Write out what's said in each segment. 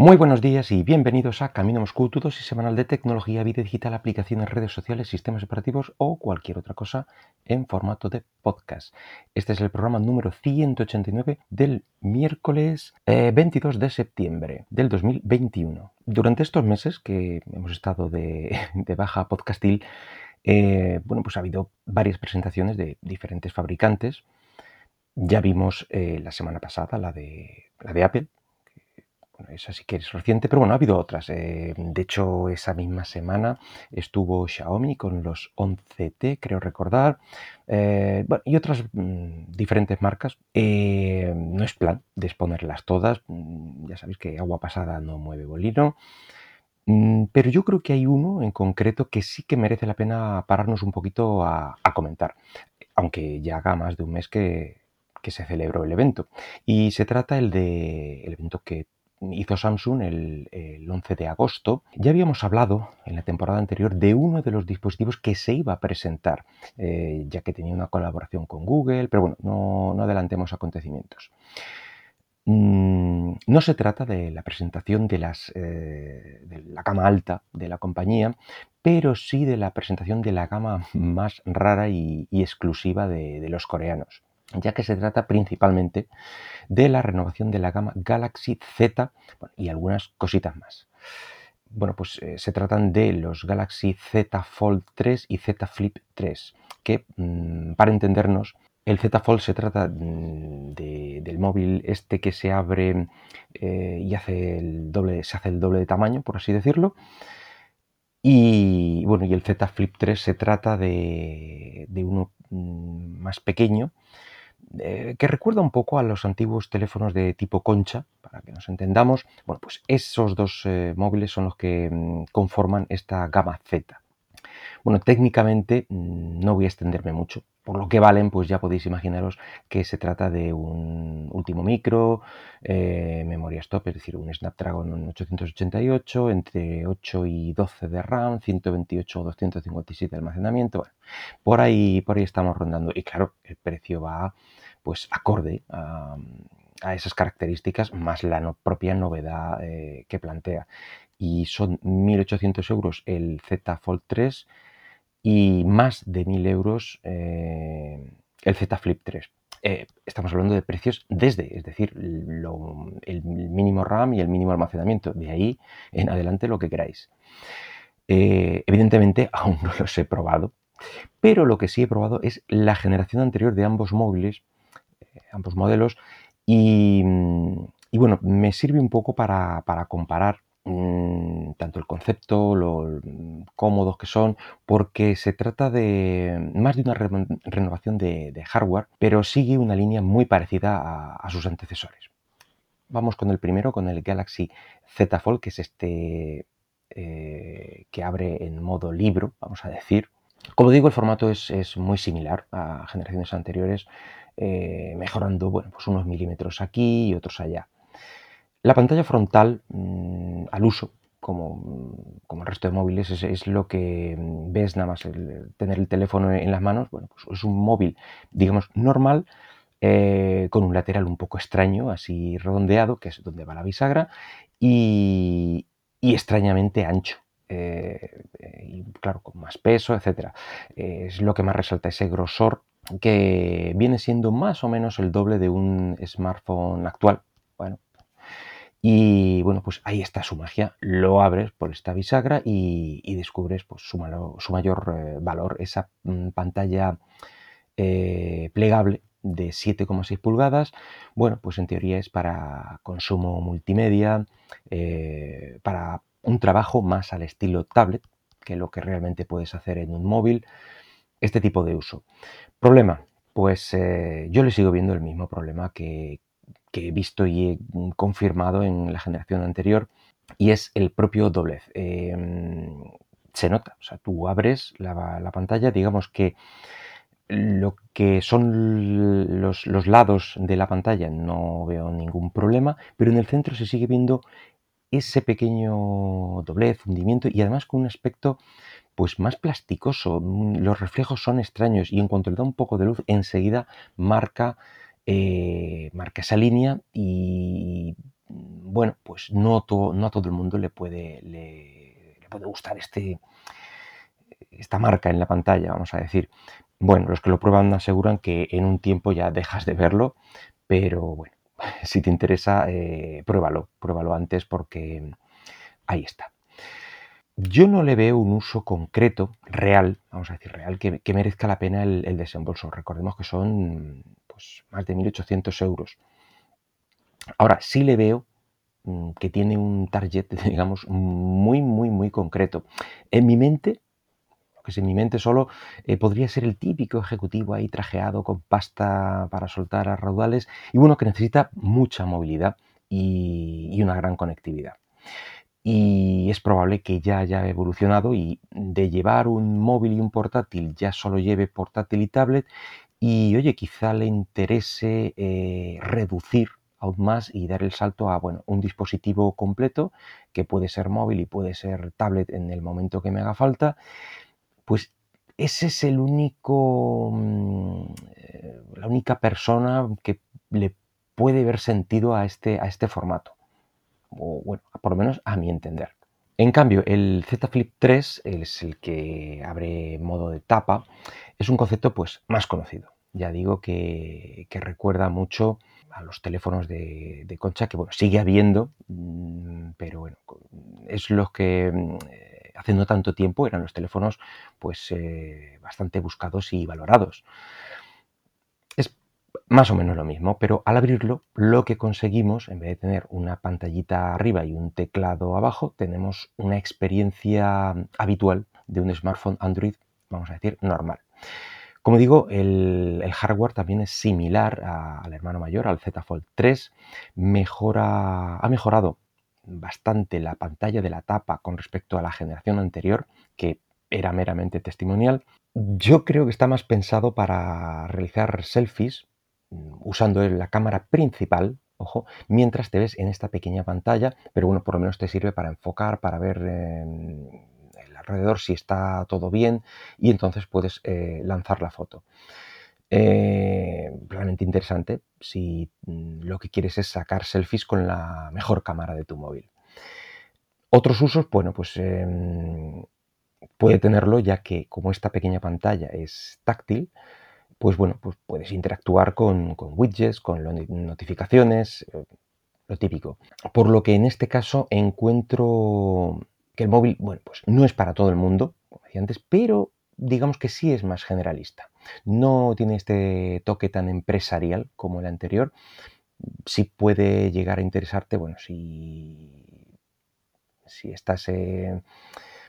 Muy buenos días y bienvenidos a Camino Moscú, tu dosis semanal de tecnología, vida digital, aplicaciones, redes sociales, sistemas operativos o cualquier otra cosa en formato de podcast. Este es el programa número 189 del miércoles 22 eh, de septiembre del 2021. Durante estos meses que hemos estado de, baja podcastil, eh, bueno, pues ha habido varias presentaciones de diferentes fabricantes. Ya vimos eh, la semana pasada la de, la de Apple, esa sí que es reciente, pero bueno, ha habido otras. Eh, de hecho, esa misma semana estuvo Xiaomi con los 11T, creo recordar, eh, y otras mm, diferentes marcas. Eh, no es plan de exponerlas todas, mm, ya sabéis que agua pasada no mueve bolino. Mm, pero yo creo que hay uno en concreto que sí que merece la pena pararnos un poquito a, comentar, aunque ya haga más de un mes que, que se celebró el evento. Y se trata el de el evento que hizo Samsung el, 11 de agosto, ya habíamos hablado en la temporada anterior de uno de los dispositivos que se iba a presentar, eh, ya que tenía una colaboración con Google, pero bueno, no, adelantemos acontecimientos. Mm, no se trata de la presentación de, las, eh, la gama alta de la compañía, pero sí de la presentación de la gama más rara y, exclusiva de los coreanos ya que se trata principalmente de la renovación de la gama Galaxy Z y algunas cositas más. Bueno, pues eh, se tratan de los Galaxy Z Fold 3 y Z Flip 3, que mm, para entendernos, el Z Fold se trata mm, del móvil este que se abre eh, y hace el doble, se hace el doble de tamaño, por así decirlo. Y bueno, y el Z Flip 3 se trata de, uno mm, más pequeño, eh, que recuerda un poco a los antiguos teléfonos de tipo concha, para que nos entendamos. Bueno, pues esos dos eh, móviles son los que mm, conforman esta gama Z. Bueno, técnicamente mm, no voy a extenderme mucho. Por lo que valen, pues ya podéis imaginaros que se trata de un último micro, eh, memoria stop, es decir, un Snapdragon 888, entre 8 y 12 de RAM, 128 o 257 de almacenamiento. Bueno, por ahí, por ahí estamos rondando. Y claro, el precio va pues acorde a, esas características más la propia novedad eh, que plantea. Y son 1.800 euros el Z Fold 3 y más de 1.000 euros eh, el Z Flip 3. Eh, estamos hablando de precios desde, es decir, el mínimo RAM y el mínimo almacenamiento. De ahí en adelante lo que queráis. evidentemente aún no los he probado, pero lo que sí he probado es la generación anterior de ambos móviles ambos modelos. Y, bueno, me sirve un poco para, comparar mm, tanto el concepto, lo cómodos que son, porque se trata de más de una renovación de, hardware, pero sigue una línea muy parecida a, sus antecesores. Vamos con el primero, con el Galaxy Z Fold, que es este eh, que abre en modo libro, vamos a decir. Como digo, el formato es, es muy similar a generaciones anteriores. Eh, mejorando bueno, pues unos milímetros aquí y otros allá. La pantalla frontal mm, al uso, como, como, el resto de móviles, es, lo que mm, ves nada más tener el teléfono en las manos. Bueno, pues es un móvil, digamos, normal, eh, con un lateral un poco extraño, así redondeado, que es donde va la bisagra, y, extrañamente ancho. Eh, y claro, con más peso, etc. es lo que más resalta ese grosor que viene siendo más o menos el doble de un smartphone actual. Bueno, y bueno, pues ahí está su magia. Lo abres por esta bisagra y, descubres pues, su, mayor eh, valor, esa mm, pantalla eh, plegable de 7,6 pulgadas. Bueno, pues en teoría es para consumo multimedia, eh, para un trabajo más al estilo tablet, que lo que realmente puedes hacer en un móvil este tipo de uso. Problema, pues yo le sigo viendo el mismo problema que, he visto y he confirmado en la generación anterior y es el propio doblez. Em, se nota, o sea, tú abres la, pantalla, digamos que lo que son los, los, lados de la pantalla no veo ningún problema, pero en el centro se sigue viendo ese pequeño doblez, hundimiento y además con un aspecto pues más plasticoso, mm, los reflejos son extraños y en cuanto le da un poco de luz enseguida marca, eh, marca esa línea y bueno, pues no, no a todo el mundo le puede, le, puede gustar este, esta marca en la pantalla, vamos a decir. Bueno, los que lo prueban aseguran que en un tiempo ya dejas de verlo, pero bueno, si te interesa, eh, pruébalo, pruébalo antes porque ahí está. Yo no le veo un uso concreto, real, vamos a decir real, que, merezca la pena el, desembolso. Recordemos que son más de 1.800 euros. Ahora, sí le veo mm, que tiene un target, digamos, muy, muy, muy concreto. En mi mente, que es en mi mente solo, eh, podría ser el típico ejecutivo ahí trajeado con pasta para soltar a raudales y bueno, que necesita mucha movilidad y una gran conectividad y es probable que ya haya evolucionado y de llevar un móvil y un portátil ya solo lleve portátil y tablet y oye, quizá le interese eh, reducir aún más y dar el salto a bueno, un dispositivo completo que puede ser móvil y puede ser tablet en el momento que me haga falta, pues ese es el único, mm, eh, la única persona que le puede ver sentido a este, a este formato o bueno, por lo menos a mi entender. En cambio, el Z Flip 3 es el que abre modo de tapa, es un concepto pues más conocido. Ya digo que, recuerda mucho a los teléfonos de, concha que bueno, sigue habiendo, mm, pero bueno, es lo que mm, hace no tanto tiempo eran los teléfonos pues eh, bastante buscados y valorados más o menos lo mismo, pero al abrirlo lo que conseguimos, en vez de tener una pantallita arriba y un teclado abajo, tenemos una experiencia habitual de un smartphone Android, vamos a decir, normal. Como digo, el, hardware también es similar al hermano mayor, al Z Fold 3. Mejora, ha mejorado bastante la pantalla de la tapa con respecto a la generación anterior, que era meramente testimonial. Yo creo que está más pensado para realizar selfies, usando la cámara principal, ojo, mientras te ves en esta pequeña pantalla, pero bueno, por lo menos te sirve para enfocar, para ver el alrededor si está todo bien y entonces puedes eh, lanzar la foto. Eh, realmente interesante si mm, lo que quieres es sacar selfies con la mejor cámara de tu móvil. Otros usos, bueno, pues em, puede tenerlo ya que como esta pequeña pantalla es táctil, pues bueno, pues puedes interactuar con, widgets, con notificaciones, eh, lo típico. Por lo que en este caso encuentro que el móvil, bueno, pues no es para todo el mundo, como decía antes, pero digamos que sí es más generalista. No tiene este toque tan empresarial como el anterior. Sí puede llegar a interesarte, bueno, si, si estás...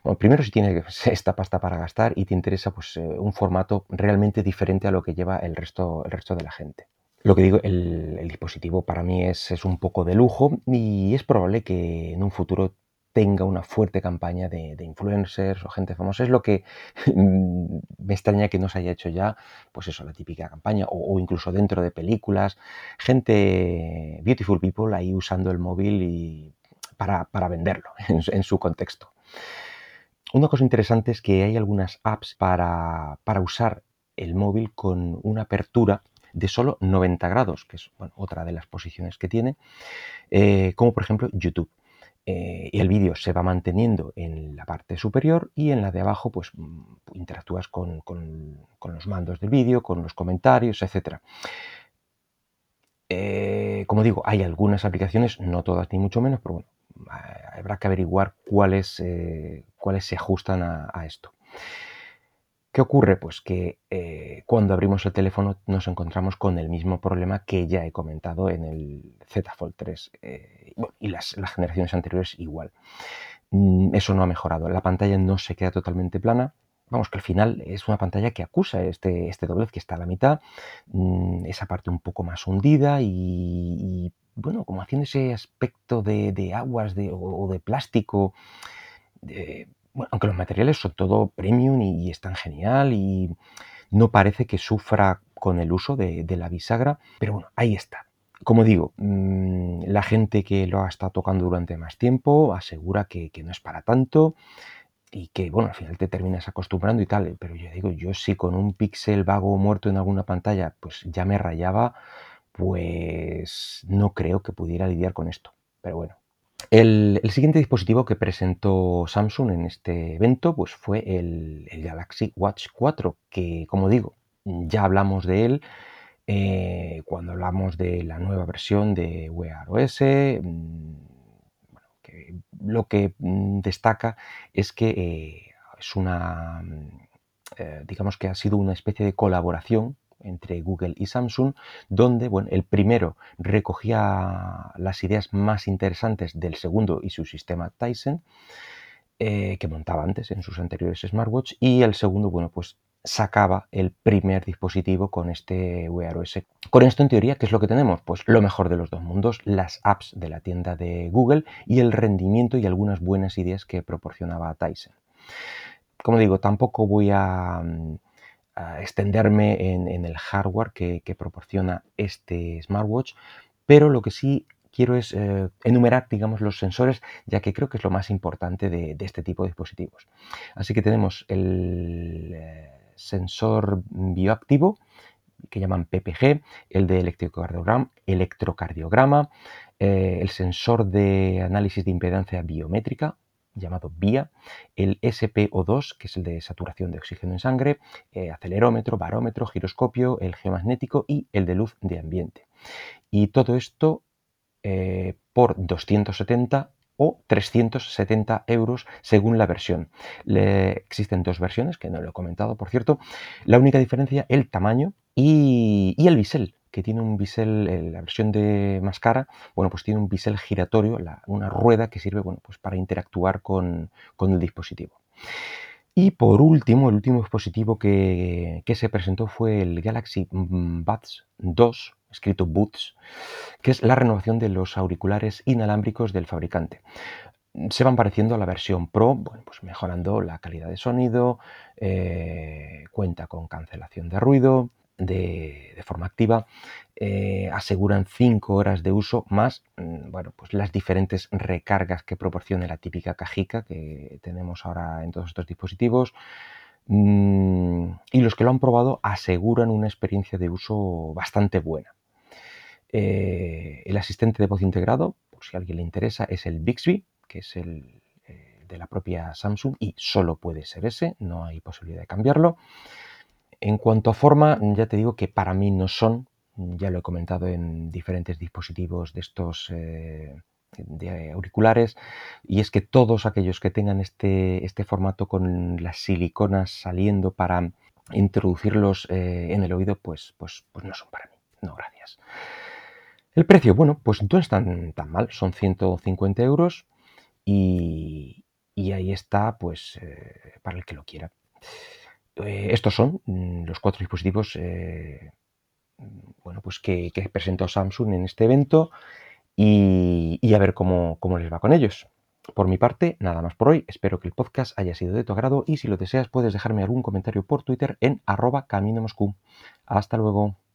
bueno, primero si tienes esta pasta para gastar y te interesa pues, eh, un formato realmente diferente a lo que lleva el resto, el resto de la gente. Lo que digo, el, dispositivo para mí es, es, un poco de lujo y es probable que en un futuro tenga una fuerte campaña de, influencers o gente famosa. Es lo que me extraña que no se haya hecho ya, pues eso, la típica campaña, o, incluso dentro de películas, gente, beautiful people ahí usando el móvil y para, venderlo en su contexto. Una cosa interesante es que hay algunas apps para, usar el móvil con una apertura de solo 90 grados, que es otra de las posiciones que tiene, eh, como por ejemplo YouTube. Eh, el vídeo se va manteniendo en la parte superior y en la de abajo pues mm, interactúas con, los mandos del vídeo, con los comentarios, etc. Eh, como digo, hay algunas aplicaciones, no todas ni mucho menos, pero bueno, habrá que averiguar cuáles, eh, cuáles se ajustan a, esto. ¿Qué ocurre? Pues que eh, cuando abrimos el teléfono nos encontramos con el mismo problema que ya he comentado en el Z Fold 3 eh, y las, generaciones anteriores igual. Mm, eso no ha mejorado. La pantalla no se queda totalmente plana. Vamos, que al final es una pantalla que acusa este, este doblez que está a la mitad, mm, esa parte un poco más hundida y bueno, como haciendo ese aspecto de, aguas o, de plástico, aunque los materiales son todo premium y, están genial y no parece que sufra con el uso de, la bisagra, pero bueno, ahí está. Como digo, mm, la gente que lo ha estado tocando durante más tiempo asegura que, no es para tanto y que, bueno, al final te terminas acostumbrando y tal, pero yo digo, yo sí con un píxel vago muerto en alguna pantalla, pues ya me rayaba, pues no creo que pudiera lidiar con esto. pero bueno. El, siguiente dispositivo que presentó Samsung en este evento pues fue el, Galaxy Watch 4, que como digo, ya hablamos de él eh, cuando hablamos de la nueva versión de Wear OS. Mm, lo que mm, destaca es que eh, es una, mm, eh, digamos que ha sido una especie de colaboración entre Google y Samsung, donde bueno, el primero recogía las ideas más interesantes del segundo y su sistema Tyson, eh, que montaba antes en sus anteriores smartwatch, y el segundo, bueno, pues sacaba el primer dispositivo con este Wear OS. Con esto, en teoría, ¿qué es lo que tenemos? Pues lo mejor de los dos mundos, las apps de la tienda de Google y el rendimiento y algunas buenas ideas que proporcionaba Tyson. Como digo, tampoco voy a extenderme en, el hardware que, proporciona este smartwatch, pero lo que sí quiero es eh, enumerar, digamos, los sensores, ya que creo que es lo más importante de, este tipo de dispositivos. Así que tenemos el eh, sensor bioactivo, que llaman PPG, el de electrocardiograma, electrocardiograma eh, el sensor de análisis de impedancia biométrica, llamado VIA, el SPO2, que es el de saturación de oxígeno en sangre, eh, acelerómetro, barómetro, giroscopio, el geomagnético y el de luz de ambiente. Y todo esto eh, por 270 o 370 euros según la versión. existen dos versiones, que no lo he comentado, por cierto. La única diferencia, el tamaño y el bisel que tiene un bisel, eh, la versión de más cara, bueno, pues tiene un bisel giratorio, una rueda que sirve, bueno, pues para interactuar con, el dispositivo. Y por último, el último dispositivo que, se presentó fue el Galaxy Buds 2, escrito Buds, que es la renovación de los auriculares inalámbricos del fabricante. Se van pareciendo a la versión Pro, bueno, pues mejorando la calidad de sonido, eh, cuenta con cancelación de ruido, de, forma activa, eh, aseguran 5 horas de uso más mm, bueno, pues las diferentes recargas que proporciona la típica cajica que tenemos ahora en todos estos dispositivos. Mm, y los que lo han probado aseguran una experiencia de uso bastante buena. Eh, el asistente de voz integrado, por si a alguien le interesa, es el Bixby, que es el eh, de la propia Samsung y solo puede ser ese, no hay posibilidad de cambiarlo. En cuanto a forma, ya te digo que para mí no son, ya lo he comentado en diferentes dispositivos de estos eh, de auriculares, y es que todos aquellos que tengan este, este formato con las siliconas saliendo para introducirlos eh, en el oído, pues, pues, pues no son para mí. No, gracias. El precio, bueno, pues no es tan, mal, son 150 euros y, ahí está, pues, eh, para el que lo quiera. Eh, estos son mm, los cuatro dispositivos eh, bueno, pues que, presentó Samsung en este evento y, a ver cómo, cómo, les va con ellos. Por mi parte, nada más por hoy. Espero que el podcast haya sido de tu agrado y si lo deseas puedes dejarme algún comentario por Twitter en arroba camino Hasta luego.